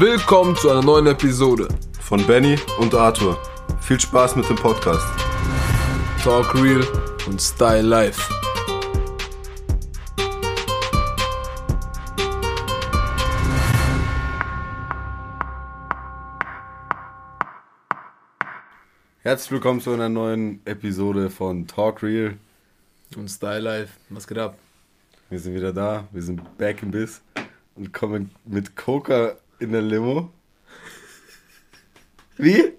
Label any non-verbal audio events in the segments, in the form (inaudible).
Willkommen zu einer neuen Episode von Benny und Arthur. Viel Spaß mit dem Podcast. Talk Real und Style Life. Herzlich willkommen zu einer neuen Episode von Talk Real und Style Life. Was geht ab? Wir sind wieder da, wir sind back in Biss und kommen mit Coca in der Limo. Wie?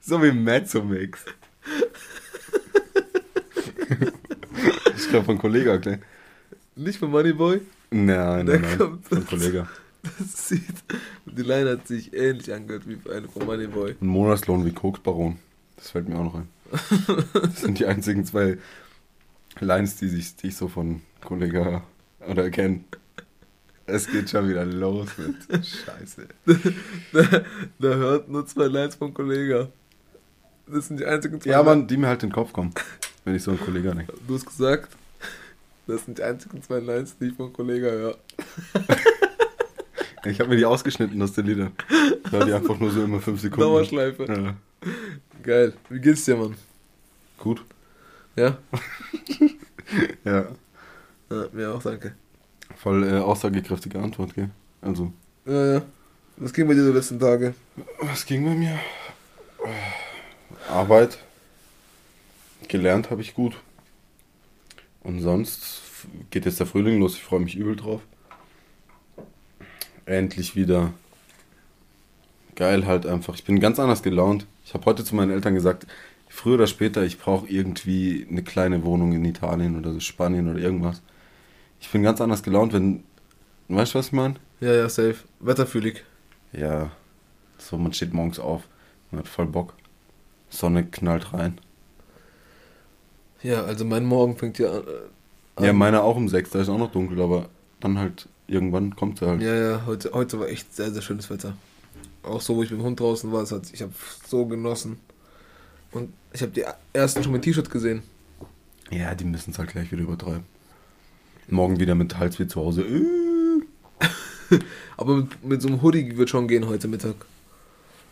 So wie Mezzo Mix. ich glaube von Kollege, okay? Nicht von Moneyboy? Nein, nein, nein. Kommt von Kollege. Das sieht. Die Line hat sich ähnlich angehört wie eine von Moneyboy. Ein Monatslohn wie Koksbaron. Das fällt mir auch noch ein. (laughs) Das sind die einzigen zwei Lines, die, sich, die ich so von Kollege oder kenne. Es geht schon wieder los mit Scheiße. da, da, hört nur zwei Lines vom Kollege. Das sind die einzigen zwei. Ja, Mann, die mir halt in den Kopf kommen, wenn ich so einen Kollegen denke. Du hast gesagt, das sind die einzigen zwei Lines, die ich vom Kollegen höre. (laughs) ich habe mir die ausgeschnitten aus den Liedern. Weil die einfach nur so immer fünf Sekunden. Dauerschleife. Ja. Geil. Wie geht's dir, Mann? Gut. Ja? (laughs) ja. ja. Mir auch, danke. Voll äh, aussagekräftige Antwort, gell? Also. Ja, ja. Was ging bei dir die letzten Tage? Was ging bei mir? Arbeit. Gelernt habe ich gut. Und sonst geht jetzt der Frühling los. Ich freue mich übel drauf. Endlich wieder. Geil halt einfach. Ich bin ganz anders gelaunt. Ich habe heute zu meinen Eltern gesagt, früher oder später, ich brauche irgendwie eine kleine Wohnung in Italien oder Spanien oder irgendwas. Ich bin ganz anders gelaunt, wenn. Weißt du, was ich meine? Ja, ja, safe. Wetterfühlig. Ja. So, man steht morgens auf. Man hat voll Bock. Sonne knallt rein. Ja, also mein Morgen fängt ja an. Äh, ja, meiner auch um sechs, da ist auch noch dunkel, aber dann halt irgendwann kommt er halt. Ja, ja, heute, heute war echt sehr, sehr schönes Wetter. Auch so, wo ich mit dem Hund draußen war, hat, ich habe so genossen. Und ich habe die ersten schon mit T-Shirt gesehen. Ja, die müssen es halt gleich wieder übertreiben. Morgen wieder mit Hals wie zu Hause. (laughs) Aber mit, mit, so einem Hoodie wird schon gehen heute Mittag.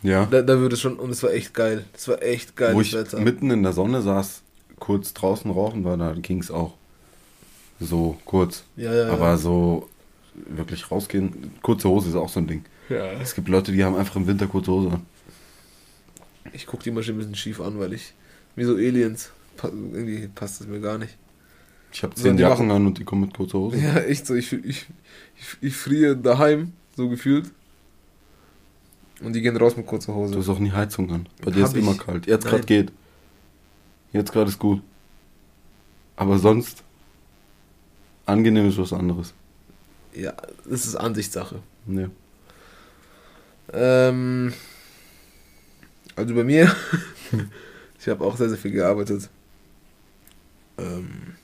Ja. Da, da würde es schon, und es war echt geil. Es war echt geil. Wo ich Wetter. mitten in der Sonne saß, kurz draußen rauchen war, da ging es auch. So kurz. Ja, ja, Aber ja. so wirklich rausgehen, kurze Hose ist auch so ein Ding. Ja. Es gibt Leute, die haben einfach im Winter kurze Hose an. Ich gucke die Maschine ein bisschen schief an, weil ich, wie so Aliens, irgendwie passt das mir gar nicht. Ich habe zehn Jacken an und die kommen mit kurzer Hose. Ja, echt so. Ich, ich, ich, ich friere daheim, so gefühlt. Und die gehen raus mit kurzer Hose. Du hast auch nie Heizung an. Bei dir ist ich? immer kalt. Jetzt gerade geht. Jetzt gerade ist gut. Aber sonst, angenehm ist was anderes. Ja, das ist Ansichtssache. Ja. Ähm, also bei mir, (laughs) ich habe auch sehr, sehr viel gearbeitet. Ähm,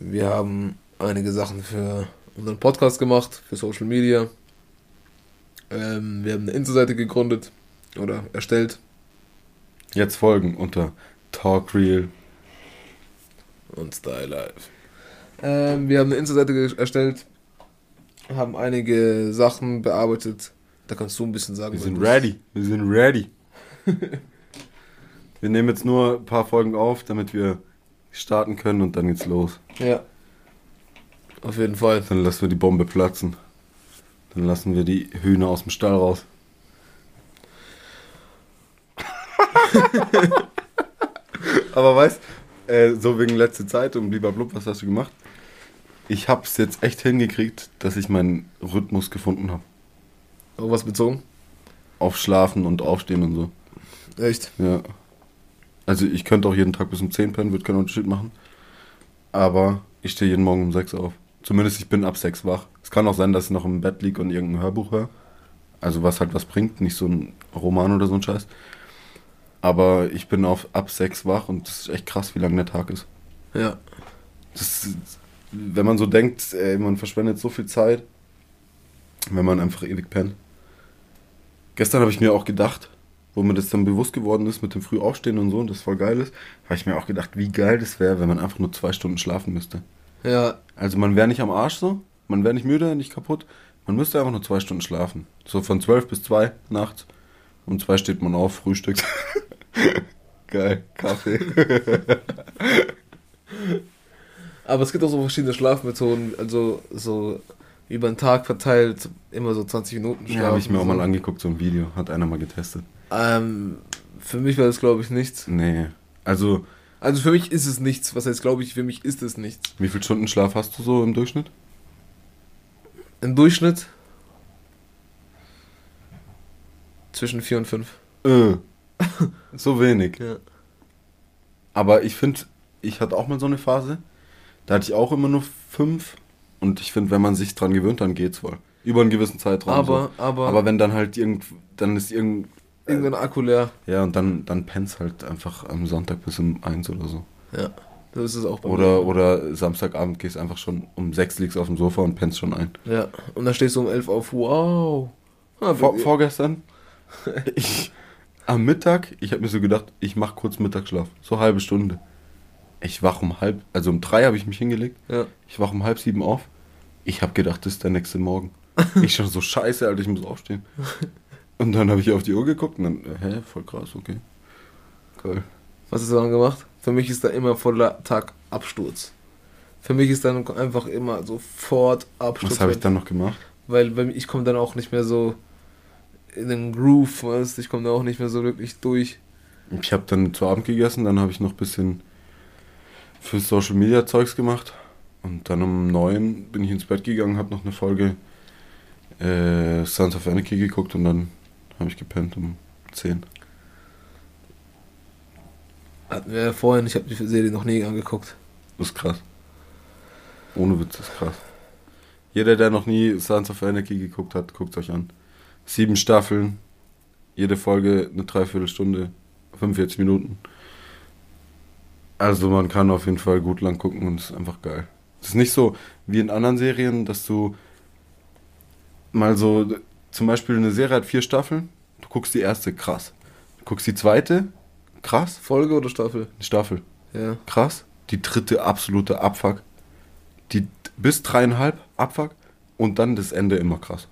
wir haben einige Sachen für unseren Podcast gemacht, für Social Media. Ähm, wir haben eine Insta-Seite gegründet oder erstellt. Jetzt folgen unter Talk Real und Style Life. Ähm, wir haben eine Insta-Seite erstellt, haben einige Sachen bearbeitet. Da kannst du ein bisschen sagen. Wir sind ready. Wir sind ready. (laughs) wir nehmen jetzt nur ein paar Folgen auf, damit wir starten können und dann geht's los. Ja. Auf jeden Fall. Dann lassen wir die Bombe platzen. Dann lassen wir die Hühner aus dem Stall raus. (laughs) Aber weißt, äh, so wegen letzter Zeit und blub, was hast du gemacht? Ich hab's jetzt echt hingekriegt, dass ich meinen Rhythmus gefunden habe. Auf was bezogen? Auf Schlafen und Aufstehen und so. Echt? Ja. Also ich könnte auch jeden Tag bis um 10 pennen, würde keinen Unterschied machen. Aber ich stehe jeden Morgen um 6 auf. Zumindest ich bin ab 6 wach. Es kann auch sein, dass ich noch im Bett liege und irgendein Hörbuch höre. Also was halt was bringt, nicht so ein Roman oder so ein Scheiß. Aber ich bin auf ab 6 wach und das ist echt krass, wie lang der Tag ist. Ja. Das, wenn man so denkt, ey, man verschwendet so viel Zeit, wenn man einfach ewig pennt. Gestern habe ich mir auch gedacht, wo mir das dann bewusst geworden ist mit dem Frühaufstehen und so und das voll geil ist, habe ich mir auch gedacht, wie geil das wäre, wenn man einfach nur zwei Stunden schlafen müsste. Ja. Also man wäre nicht am Arsch so, man wäre nicht müde, nicht kaputt, Man müsste einfach nur zwei Stunden schlafen. So von zwölf bis zwei nachts. Um zwei steht man auf, frühstückt. (laughs) Geil, Kaffee. (laughs) Aber es gibt auch so verschiedene Schlafmethoden, also so über den Tag verteilt, immer so 20 Minuten schlafen. Ja, habe ich mir auch mal angeguckt, so ein Video, hat einer mal getestet. Ähm, für mich war das, glaube ich, nichts. Nee, also... Also für mich ist es nichts. Was heißt, glaube ich, für mich ist es nichts. Wie viel Stunden Schlaf hast du so im Durchschnitt? Im Durchschnitt? Zwischen 4 und 5. Äh. (laughs) so wenig. Ja. Aber ich finde, ich hatte auch mal so eine Phase, da hatte ich auch immer nur 5. Und ich finde, wenn man sich dran gewöhnt, dann geht's wohl. Über einen gewissen Zeitraum. Aber, so. aber. Aber wenn dann halt irgend, dann ist irgend. Irgendein Akku leer. Ja, und dann, dann pennst halt einfach am Sonntag bis um 1 oder so. Ja, das ist es auch bei oder, mir. Oder Samstagabend gehst einfach schon um 6 liegst auf dem Sofa und pennst schon ein. Ja, und dann stehst du um 11 auf. Wow. Ah, Vor, vorgestern, (laughs) ich, am Mittag, ich habe mir so gedacht, ich mache kurz Mittagsschlaf. So eine halbe Stunde. Ich wach um halb, also um drei habe ich mich hingelegt. Ja. Ich wach um halb sieben auf. Ich habe gedacht, das ist der nächste Morgen. (laughs) ich schon so scheiße, Alter, ich muss aufstehen. (laughs) Und dann habe ich auf die Uhr geguckt und dann, hä, voll krass, okay. Geil. Was hast du dann gemacht? Für mich ist da immer voller Tag Absturz. Für mich ist dann einfach immer sofort Absturz. Was habe ich dann noch gemacht? Weil, weil ich komme dann auch nicht mehr so in den Groove, weißt ich komme da auch nicht mehr so wirklich durch. Ich habe dann zu Abend gegessen, dann habe ich noch ein bisschen für Social Media Zeugs gemacht. Und dann um neun bin ich ins Bett gegangen, habe noch eine Folge äh, Sons of Anarchy geguckt und dann habe ich gepennt um zehn. Hatten wir ja vorhin, ich habe die Serie noch nie angeguckt. Das ist krass. Ohne Witz, das ist krass. Jeder, der noch nie Sons of Anarchy geguckt hat, guckt es euch an. Sieben Staffeln, jede Folge eine Dreiviertelstunde, 45 Minuten. Also man kann auf jeden Fall gut lang gucken und es ist einfach geil. Es ist nicht so wie in anderen Serien, dass du mal so, zum Beispiel eine Serie hat vier Staffeln, du guckst die erste, krass. Du guckst die zweite, krass. Folge oder Staffel? Staffel. Ja. Krass. Die dritte absolute Abfuck. Die bis dreieinhalb Abfuck und dann das Ende immer krass.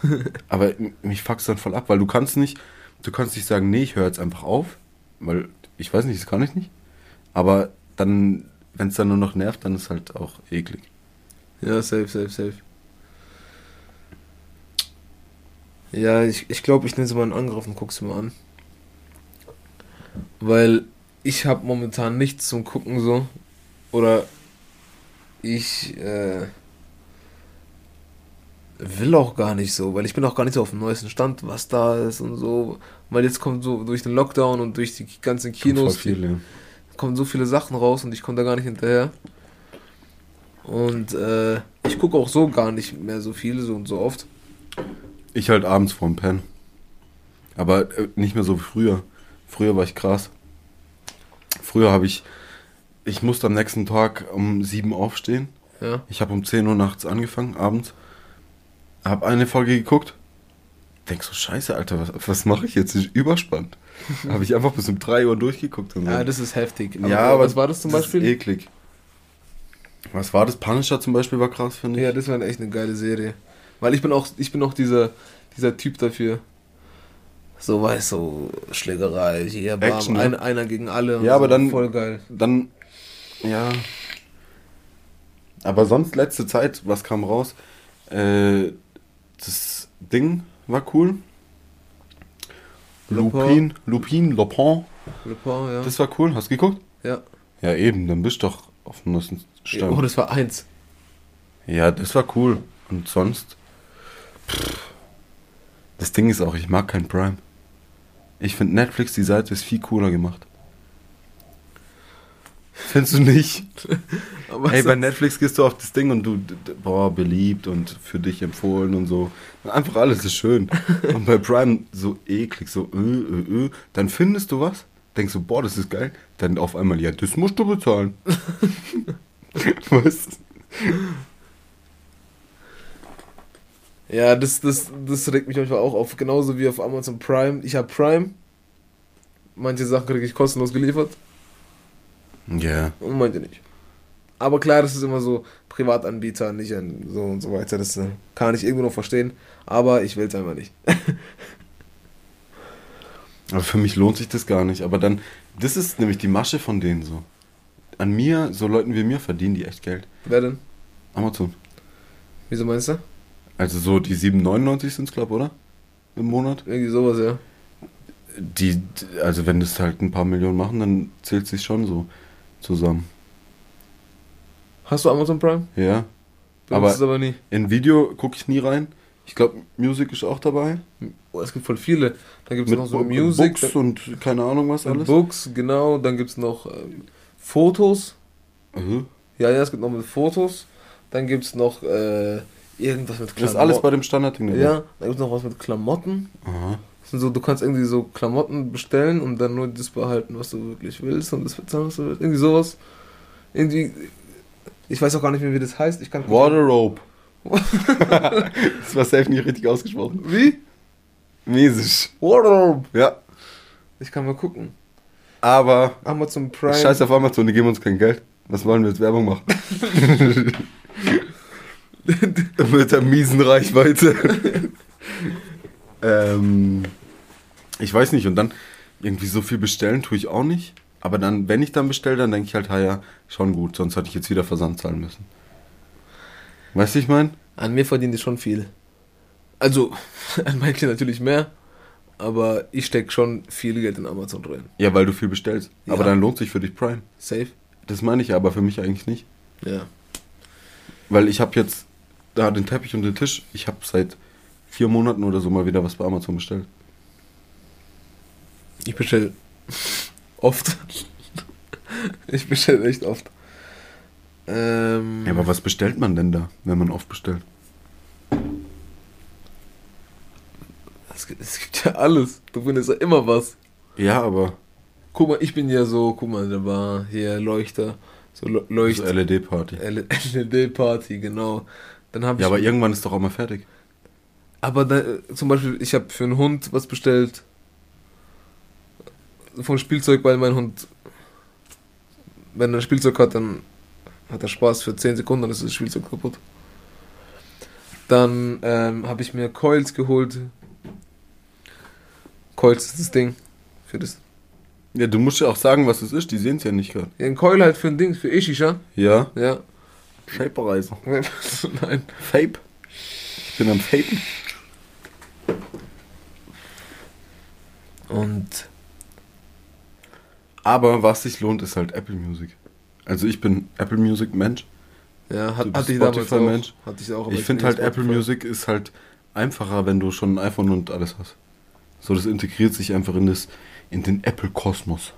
(laughs) Aber mich fuckst dann voll ab, weil du kannst nicht, du kannst nicht sagen, nee, ich höre jetzt einfach auf, weil ich weiß nicht, das kann ich nicht. Aber dann, wenn es dann nur noch nervt, dann ist halt auch eklig. Ja, safe, safe, safe. Ja, ich, ich glaube, ich nehme so mal einen Angriff und guck's mir an. Weil ich habe momentan nichts zum Gucken so. Oder ich äh, will auch gar nicht so, weil ich bin auch gar nicht so auf dem neuesten Stand, was da ist und so. Weil jetzt kommt so durch den Lockdown und durch die ganzen Kinos. Viel, ja. kommen so viele Sachen raus und ich komme da gar nicht hinterher. Und äh, ich gucke auch so gar nicht mehr so viel so und so oft. Ich halt abends vorm Pen. Aber äh, nicht mehr so wie früher. Früher war ich krass. Früher habe ich, ich musste am nächsten Tag um 7 aufstehen. Ja. Ich habe um 10 Uhr nachts angefangen, abends. Hab eine Folge geguckt. Denk so, scheiße, Alter, was, was mache ich jetzt? ist überspannt. (laughs) habe ich einfach bis um 3 Uhr durchgeguckt. Und so. Ja, das ist heftig. Aber ja, aber was war das zum das Beispiel? Ist eklig. Was war das? Punisher zum Beispiel war krass, finde ich. Ja, das war echt eine geile Serie. Weil ich bin auch, ich bin auch dieser, dieser Typ dafür. So, weißt du, so Schlägerei, hier, bam, Action, ne? ein, einer gegen alle. Ja, aber so, dann. Voll geil. Dann, ja. Aber sonst letzte Zeit, was kam raus? Äh, das Ding war cool. Lupin, Lupin, Lupin. Lupin, ja. Das war cool. Hast du geguckt? Ja. Ja, eben, dann bist du doch auf dem neuesten Stand. Oh, das war eins. Ja, das war cool. Und sonst. Das Ding ist auch, ich mag kein Prime. Ich finde Netflix, die Seite ist viel cooler gemacht. Findest du nicht? (laughs) hey, bei Netflix gehst du auf das Ding und du, boah, beliebt und für dich empfohlen und so. Einfach alles ist schön. (laughs) und bei Prime so eklig, so, äh, äh, äh. Dann findest du was, denkst du, boah, das ist geil. Dann auf einmal, ja, das musst du bezahlen. (laughs) was? Ja, das, das, das regt mich manchmal auch auf. Genauso wie auf Amazon Prime. Ich habe Prime. Manche Sachen kriege ich kostenlos geliefert. Ja. Yeah. Und manche nicht. Aber klar, das ist immer so Privatanbieter, nicht ein, so und so weiter. Das äh, kann ich irgendwo noch verstehen. Aber ich will es einfach nicht. (laughs) aber für mich lohnt sich das gar nicht. Aber dann, das ist nämlich die Masche von denen so. An mir, so Leuten wie mir, verdienen die echt Geld. Wer denn? Amazon. Wieso meinst du? Also so die 7,99 sind es, glaube ich, oder? Im Monat? Irgendwie sowas, ja. Die, also wenn das halt ein paar Millionen machen, dann zählt sich schon so zusammen. Hast du Amazon Prime? Ja. aber, aber nie. in Video gucke ich nie rein. Ich glaube, Music ist auch dabei. Oh, es gibt voll viele. Da gibt es noch so Music. Books und keine Ahnung was alles. Books, genau. Dann gibt es noch äh, Fotos. Mhm. Ja, ja, es gibt noch mit Fotos. Dann gibt es noch äh, irgendwas mit Klamotten. Das ist alles bei dem Standard. Ja, dann gibt es noch was mit Klamotten. Aha. So, du kannst irgendwie so Klamotten bestellen und dann nur das behalten, was du wirklich willst und das bezahlen, was du willst. Irgendwie sowas. Irgendwie ich weiß auch gar nicht mehr, wie das heißt. Ich kann Waterrobe. (laughs) das war safe nicht richtig ausgesprochen. Wie? Mäßig. Waterrobe. Ja. Ich kann mal gucken. Aber. Amazon Prime. Scheiß auf Amazon, die geben uns kein Geld. Was wollen wir jetzt Werbung machen? (laughs) (laughs) (laughs) Mit der miesen Reichweite. (laughs) ähm, ich weiß nicht, und dann irgendwie so viel bestellen tue ich auch nicht. Aber dann, wenn ich dann bestelle, dann denke ich halt, ha ja, schon gut, sonst hatte ich jetzt wieder Versand zahlen müssen. Weißt du, ich meine? An mir verdienen die schon viel. Also, (laughs) an manchen natürlich mehr, aber ich stecke schon viel Geld in Amazon drin. Ja, weil du viel bestellst. Ja. Aber dann lohnt sich für dich Prime. Safe. Das meine ich ja, aber für mich eigentlich nicht. Ja. Weil ich habe jetzt da den Teppich und den Tisch, ich habe seit vier Monaten oder so mal wieder was bei Amazon bestellt. Ich bestelle Oft. ich bestelle echt oft. Ähm, ja, aber was bestellt man denn da, wenn man oft bestellt? Es gibt, es gibt ja alles. Du findest ja immer was. Ja, aber. Guck mal, ich bin ja so, guck mal, da war hier Leuchter. So Leuchter. So LED-Party. LED-Party, genau. Dann hab ja, aber irgendwann ist doch auch mal fertig. Aber da, zum Beispiel, ich habe für einen Hund was bestellt vom Spielzeug, weil mein Hund, wenn er ein Spielzeug hat, dann hat er Spaß für 10 Sekunden, dann ist das Spielzeug kaputt. Dann ähm, habe ich mir Coils geholt. Coils ist das Ding für das. Ja, du musst ja auch sagen, was es ist, die sehen es ja nicht gerade. Ja, ein Coil halt für ein Ding, für Ishisha. Ja. Ja. Shapereiser. (laughs) Nein. Fape. Ich bin am Fapen. Und aber was sich lohnt, ist halt Apple Music. Also ich bin Apple Music Mensch. Ja, hat, hatte ich damals auch. Mensch. Hatte ich auch ich finde halt Spotify. Apple Music ist halt einfacher, wenn du schon ein iPhone und alles hast. So, das integriert sich einfach in das, in den Apple-Kosmos.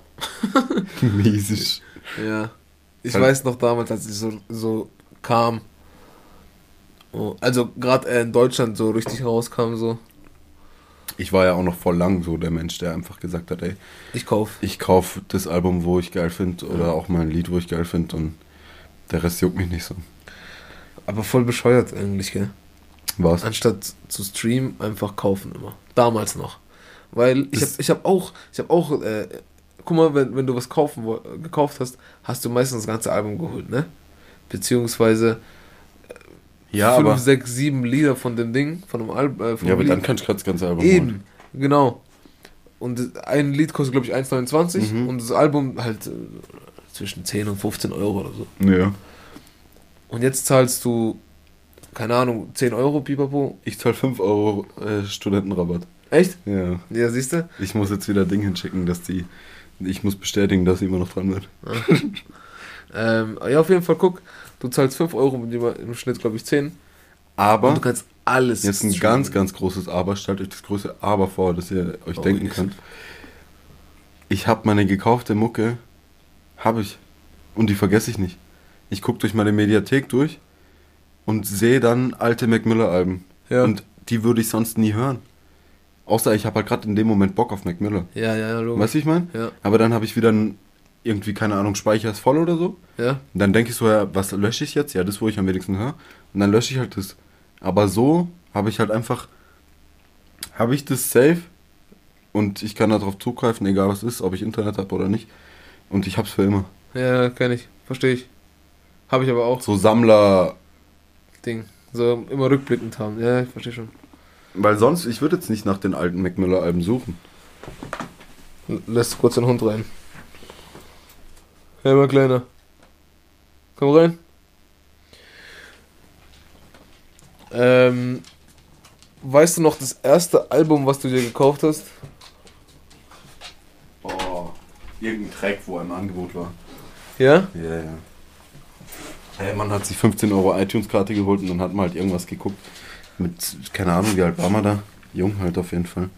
(laughs) Mäßig. Ja. Ich halt weiß noch damals, als ich so, so kam. Also gerade in Deutschland so richtig rauskam, so ich war ja auch noch voll lang so der Mensch, der einfach gesagt hat, ey, ich kauf. Ich kauf das Album, wo ich geil finde oder ja. auch mal ein Lied, wo ich geil finde und der Rest juckt mich nicht so. Aber voll bescheuert eigentlich, gell? Was? Anstatt zu streamen, einfach kaufen immer. Damals noch. Weil ich habe ich hab auch, ich habe auch, äh, guck mal, wenn, wenn du was kaufen, gekauft hast, hast du meistens das ganze Album geholt, ne? Beziehungsweise ja, 5, 6, 7 Lieder von dem Ding, von dem Album. Äh, ja, aber Lied. dann kannst du das ganze Album Eben, holen. genau. Und ein Lied kostet, glaube ich, 1,29 mhm. und das Album halt äh, zwischen 10 und 15 Euro oder so. Ja. Und jetzt zahlst du, keine Ahnung, 10 Euro, pipapo. Ich zahle 5 Euro äh, Studentenrabatt. Echt? Ja. Ja, siehst du? Ich muss jetzt wieder Ding hinschicken, dass die. Ich muss bestätigen, dass sie immer noch dran wird. Ähm, ja, auf jeden Fall, guck Du zahlst 5 Euro im Schnitt, glaube ich, 10. Aber. Und du kannst alles. Jetzt ein ganz, ganz großes Aber. Stellt euch das große Aber vor, dass ihr euch oh, denken könnt. Ich habe meine gekaufte Mucke. Habe ich. Und die vergesse ich nicht. Ich gucke durch meine Mediathek durch und sehe dann alte Mac Miller-Alben. Ja. Und die würde ich sonst nie hören. Außer ich habe halt gerade in dem Moment Bock auf Mac Miller. Ja, ja, logisch. Weißt du, ich meine? Ja. Aber dann habe ich wieder ein irgendwie, keine Ahnung, Speicher ist voll oder so. Ja. Und dann denke ich so, ja, was lösche ich jetzt? Ja, das, wo ich am wenigsten höre. Und dann lösche ich halt das. Aber so habe ich halt einfach, habe ich das safe und ich kann darauf zugreifen, egal was ist, ob ich Internet habe oder nicht. Und ich hab's für immer. Ja, kenne ich. Verstehe ich. Habe ich aber auch. So Sammler. Ding. So immer rückblickend haben. Ja, ich verstehe schon. Weil sonst, ich würde jetzt nicht nach den alten Mac Miller-Alben suchen. Lässt kurz den Hund rein. Hey, mein Kleiner. Komm rein. Ähm, weißt du noch das erste Album, was du dir gekauft hast? Oh, irgendein Track, wo er im Angebot war. Ja? Ja, ja. Hey, man hat sich 15 Euro iTunes-Karte geholt und dann hat man halt irgendwas geguckt. Mit, keine Ahnung, wie alt war man da? Jung halt auf jeden Fall.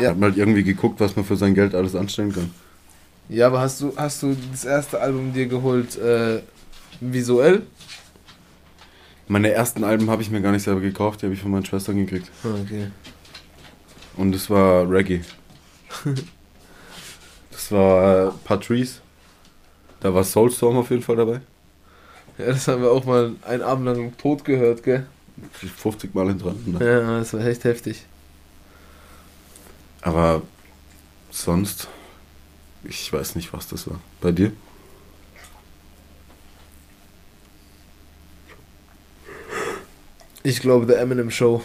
Ja. Hat man halt irgendwie geguckt, was man für sein Geld alles anstellen kann. Ja, aber hast du, hast du das erste Album dir geholt äh, visuell? Meine ersten Alben habe ich mir gar nicht selber gekauft, die habe ich von meinen Schwestern gekriegt. Ah, okay. Und es war Reggae. (laughs) das war äh, Patrice. Da war Soulstorm auf jeden Fall dabei. Ja, das haben wir auch mal einen Abend lang tot gehört, gell? 50 Mal hintereinander. Ja, das war echt heftig. Aber sonst, ich weiß nicht, was das war. Bei dir? Ich glaube, The Eminem Show.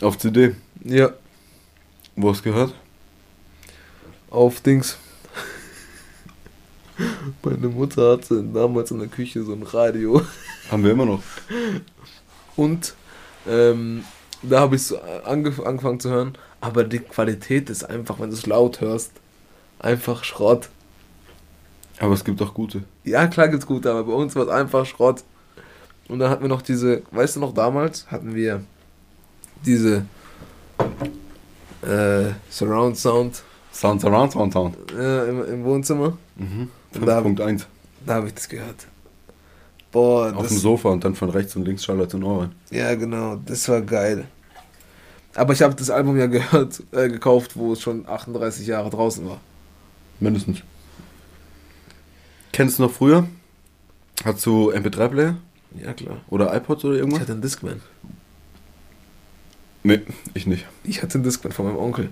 Auf CD? Ja. Wo hast du gehört? Auf Dings. Meine Mutter hatte damals in der Küche so ein Radio. Haben wir immer noch. Und ähm, da habe ich so angef angefangen zu hören. Aber die Qualität ist einfach, wenn du es laut hörst, einfach Schrott. Aber es gibt auch gute. Ja, klar gibt es gute, aber bei uns war es einfach Schrott. Und dann hatten wir noch diese, weißt du noch, damals hatten wir diese äh, Surround Sound. Sound, Surround Sound, Sound. Äh, im, im Wohnzimmer. Mhm. 5.1. Da, da habe ich das gehört. Boah, Auf das, dem Sofa und dann von rechts und links Charlotte in Ohren. Ja, genau, das war geil. Aber ich habe das Album ja gehört, äh, gekauft, wo es schon 38 Jahre draußen war. Mindestens. Kennst du noch früher? Hast du MP3-Player? Ja, klar. Oder iPods oder irgendwas? Ich hatte einen Discman. Nee, ich nicht. Ich hatte einen Discman von meinem Onkel.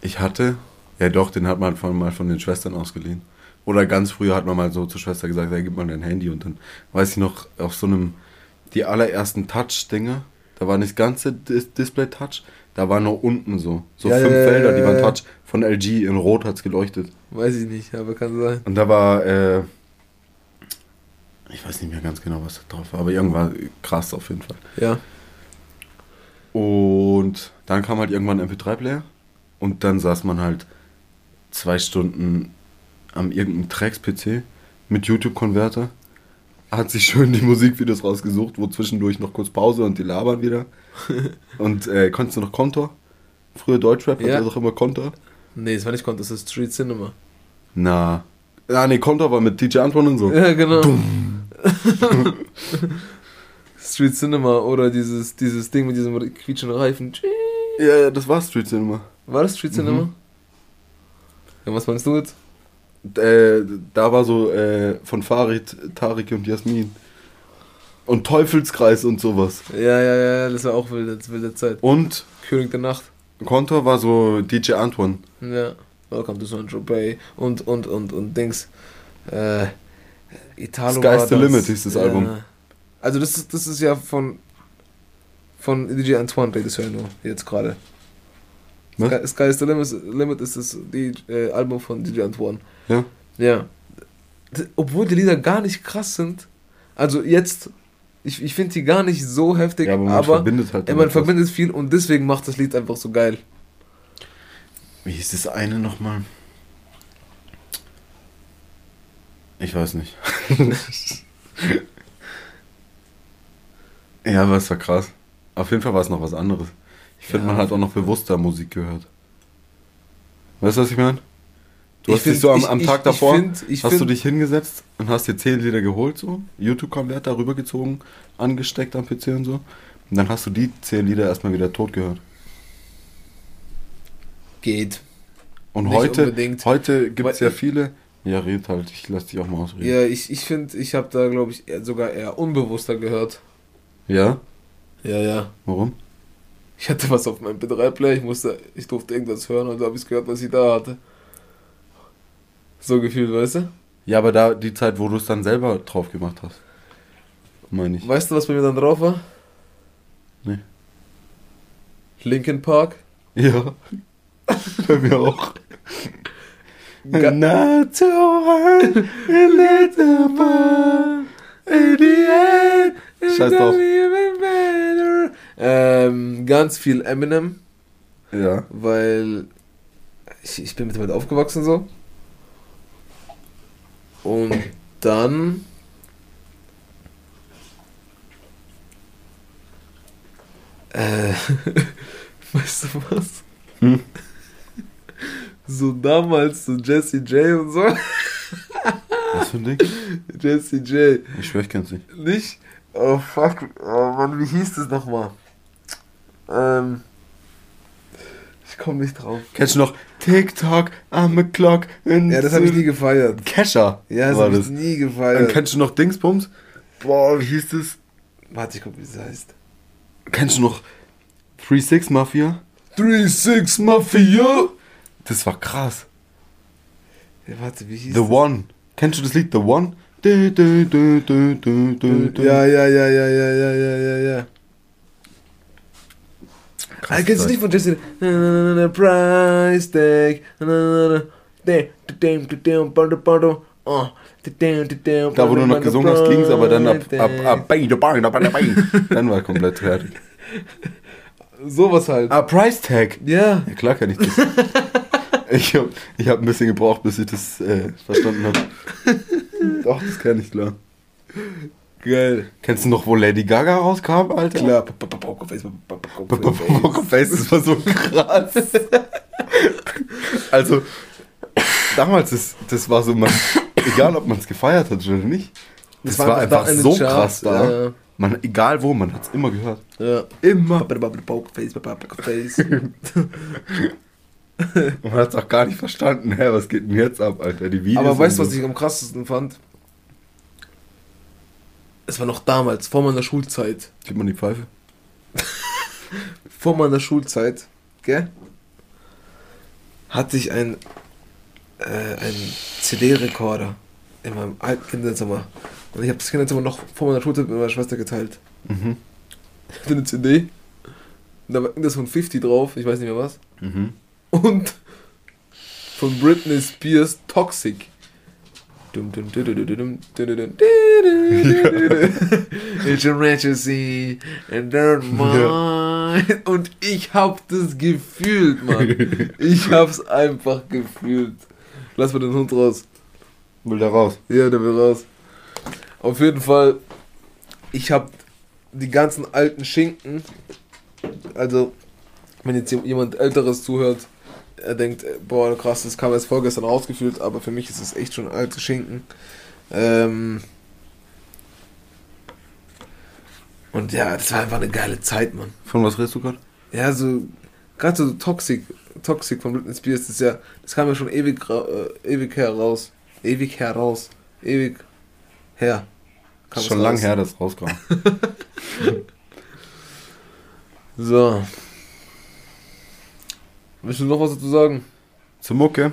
Ich hatte, ja doch, den hat man von, mal von den Schwestern ausgeliehen. Oder ganz früher hat man mal so zur Schwester gesagt, ja, gib mal dein Handy und dann weiß ich noch, auf so einem, die allerersten Touch-Dinger, da war nicht das ganze Dis Display-Touch, da war nur unten so, so Ja, fünf ja, Felder, die waren. Touch, von LG, in Rot hat's geleuchtet. Weiß ich nicht, aber kann sein. Und da war, äh, ich weiß nicht mehr ganz genau, was da drauf war, aber irgendwann krass auf jeden Fall. Ja. Und dann kam halt irgendwann ein MP3-Player und dann saß man halt zwei Stunden am irgendeinem Tracks-PC mit YouTube-Konverter, hat sich schön die Musikvideos rausgesucht, wo zwischendurch noch kurz Pause und die labern wieder. (laughs) und äh, konntest du noch Kontor? Früher Deutschrap Ja. hatte doch immer Kontor. Nee, das war nicht Konto, das ist Street Cinema. Na. Ah, nee, Kontor war mit DJ Antoine und so. Ja, genau. (laughs) Street Cinema oder dieses, dieses Ding mit diesem quietschenden Reifen. Ja, ja, das war Street Cinema. War das Street Cinema? Mhm. Ja, was meinst du jetzt? Äh, da war so äh, von Farid, Tarik und Jasmin. Und Teufelskreis und sowas. Ja, ja, ja, das war auch wilde, wilde Zeit. Und König der Nacht. Kontor war so DJ Antoine. Ja. Welcome to Bay. Und, und, und, und Dings. Äh, Italo Sky's the. Limit hieß das Album. Also das ist, das ist ja von von DJ Antoine redest du ja nur jetzt gerade. Was? Sky, Sky's the Limit, Limit ist das die, äh, Album von DJ Antoine. Ja. Ja. Obwohl die Lieder gar nicht krass sind. Also jetzt, ich, ich finde die gar nicht so heftig, Ja, aber man aber verbindet halt damit man was. verbindet viel und deswegen macht das Lied einfach so geil. Wie hieß das eine nochmal? Ich weiß nicht. (laughs) ja, aber es war krass. Auf jeden Fall war es noch was anderes. Ich finde, Ja, man hat auch noch bewusster Musik gehört. Weißt du, was ich meine? Du Ich hast dich find- so am, am ich- Tag ich davor, find- hast du find- dich hingesetzt und hast dir 10 Lieder geholt, so, YouTube-Konverter rübergezogen, angesteckt am PC und so. Und dann hast du die 10 Lieder erstmal wieder tot gehört. Geht. Und Nicht heute, unbedingt. heute gibt es ja viele. Ja, red halt, ich lass dich auch mal ausreden. Ja, ich, ich finde, ich habe da, glaube ich, sogar eher unbewusster gehört. Ja? Ja, ja. Warum? Ich hatte was auf meinem MP3-Player, ich musste, ich durfte irgendwas hören und da habe ich gehört, was ich da hatte. So gefühlt, weißt du? Ja, aber da die Zeit, wo du es dann selber drauf gemacht hast. Meine ich. Weißt du, was bei mir dann drauf war? Nee. Linkin Park. (laughs) Ja. bei mir auch. Not too hard, a little more. In the end, Scheiß drauf. Ähm, ganz viel Eminem. Ja. Weil ich, ich bin mit damit aufgewachsen so. Und dann. Äh, (laughs) weißt du was? Hm? So damals, so Jesse J und so. Was für ein Ding? Jesse J. Ich schwör, ich kenn's nicht. Nicht? Oh fuck. Oh Mann, wie hieß das nochmal? Ähm. Ich komm nicht drauf. Kennst du noch TikTok, I'm a clock? Ja, das habe ich nie gefeiert. Kescher. Ja, das habe ich nie Dann gefeiert. kennst du noch Dingsbums? Boah, wie hieß das? Warte, ich guck, wie das heißt. Kennst du noch 3-6 Mafia? 3-6 Mafia! Das war krass. Ja, warte, wie hieß The das? One. Kennst du das Lied The One? Du. Ja, ja, ja, ja, ja, ja, ja, ja, ja. Ah, kennst du nicht von Jesse? Price Tag. Da, wo du noch gesungen hast, ging's, aber dann ab, ab, ab, bang. Dann war komplett fertig. (laughs) Sowas halt. Ah, Price Tag. Ja. Ja, klar kann ich das. (laughs) Ich habe ich hab ein bisschen gebraucht, bis ich das äh, verstanden habe. (laughs) Doch, das kann ich, klar. Geil. Kennst du noch, wo Lady Gaga rauskam, Alter? Klar. Pokerface, Pokerface. Das war so krass. also, damals, das, das war so, man, egal ob man es gefeiert hat oder nicht, das, war, einfach in den so Charts, krass da. Ja. Man, egal wo, man hat es immer gehört. ja. Immer. Pokerface, Pokerface. Man hat es auch gar nicht verstanden. Hä, was geht denn jetzt ab, Alter? Die Videos Aber weißt du, was ich am krassesten fand? Es war noch damals, vor meiner Schulzeit. Gib mal die Pfeife. (laughs) Vor meiner Schulzeit, gell? Hatte ich ein, äh, einen CD-Rekorder in meinem alten Kinderzimmer. Und ich habe das Kinderzimmer noch vor meiner Schulzeit mit meiner Schwester geteilt. Mhm. Ich hatte eine CD. Und da war irgendwas von 50 drauf, ich weiß nicht mehr was. Mhm. Und von Britney Spears Toxic. It's a emergency and don't mind. Und ich hab das gefühlt, Mann. Ich hab's einfach gefühlt. Lass mal den Hund raus. Will da raus. Ja, der will raus. Auf jeden Fall, ich hab die ganzen alten Schinken. Also, wenn jetzt jemand Älteres zuhört, er denkt, boah, krass, das kam erst vorgestern rausgefühlt, aber für mich ist es echt schon alte Schinken. Ähm und ja, das war einfach eine geile Zeit, Mann. Von was redest du gerade? Ja, so, gerade so Toxic, Toxic von Britney Spears, das ist ja, das kam ja schon ewig, äh, ewig heraus. Ewig heraus. Ewig her. Kam Schon lang her, dass es rauskam. (laughs) So. Willst du noch was dazu sagen? Zur Mucke.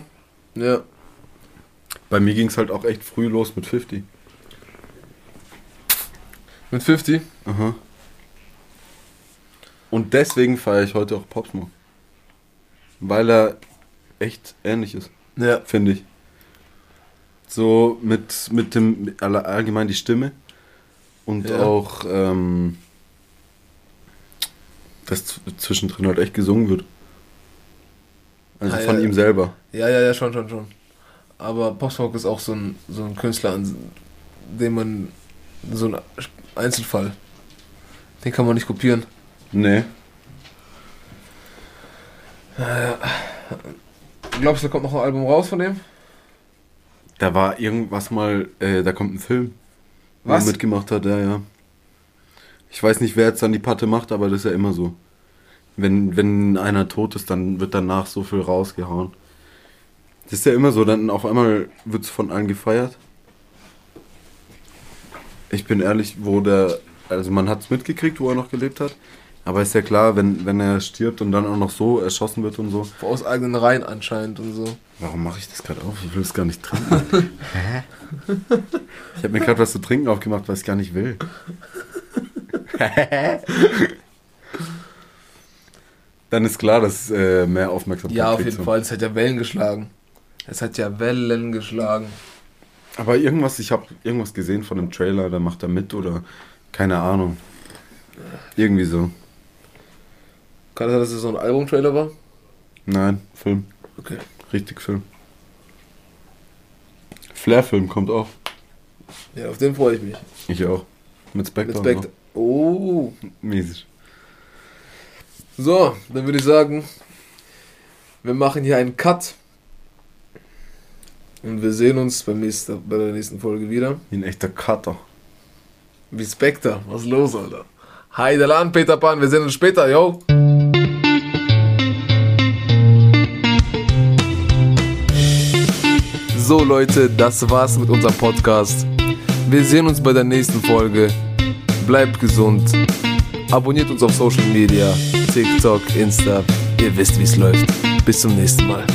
Ja. Bei mir ging es halt auch echt früh los mit 50. Mit 50? Aha. Und deswegen feiere ich heute auch Pop Smoke. Weil er echt ähnlich ist, Ja. finde ich. So mit, mit dem, mit allgemein die Stimme und Ja. auch, ähm, dass zwischendrin halt echt gesungen wird. Also Ah, von ja. ihm selber. Ja, ja, ja, schon, schon, schon. Aber Pop Smoke ist auch so ein, so ein Künstler, an dem man. so ein Einzelfall. Den kann man nicht kopieren. Nee. Glaubst du, da kommt noch ein Album raus von dem? Da war irgendwas mal, äh, da kommt ein Film, wo Was? er mitgemacht hat, ja, ja. Ich weiß nicht, wer jetzt dann die Patte macht, aber das ist ja immer so. Wenn, wenn einer tot ist, dann wird danach so viel rausgehauen. Das ist ja immer so, dann auf einmal wird es von allen gefeiert. Ich bin ehrlich, wo der, also man hat es mitgekriegt, wo er noch gelebt hat, Aber ist ja klar, wenn, wenn er stirbt und dann auch noch so erschossen wird und so. Aus eigenen Reihen anscheinend und so. Warum mache ich das gerade auf? Ich will es gar nicht trinken. Hä? (laughs) ich habe mir gerade was zu trinken aufgemacht, was ich gar nicht will. (laughs) dann ist klar, dass äh, mehr Aufmerksamkeit Ja, auf jeden Fall. Es hat ja Wellen geschlagen. Es hat ja Wellen geschlagen. Aber irgendwas, ich habe irgendwas gesehen von dem Trailer, da macht er mit oder keine Ahnung. Irgendwie so. Kann es sein, dass es so ein Album-Trailer war? Nein, Film. Okay. Richtig Film. Flair-Film kommt auch. Ja, auf den freue ich mich. Ich auch. Mit Spectre. Mit Spectre. Oh. Mäßig. So, dann würde ich sagen, wir machen hier einen Cut. Und wir sehen uns beim nächsten, bei der nächsten Folge wieder. Wie ein echter Cutter. Wie Spectre. Was ist los, Alter? Hi, der Laden, Peter Pan. Wir sehen uns später, yo. So, Leute, das war's mit unserem Podcast. Wir sehen uns bei der nächsten Folge. Bleibt gesund. Abonniert uns auf Social Media. TikTok, Insta. Ihr wisst, wie es läuft. Bis zum nächsten Mal.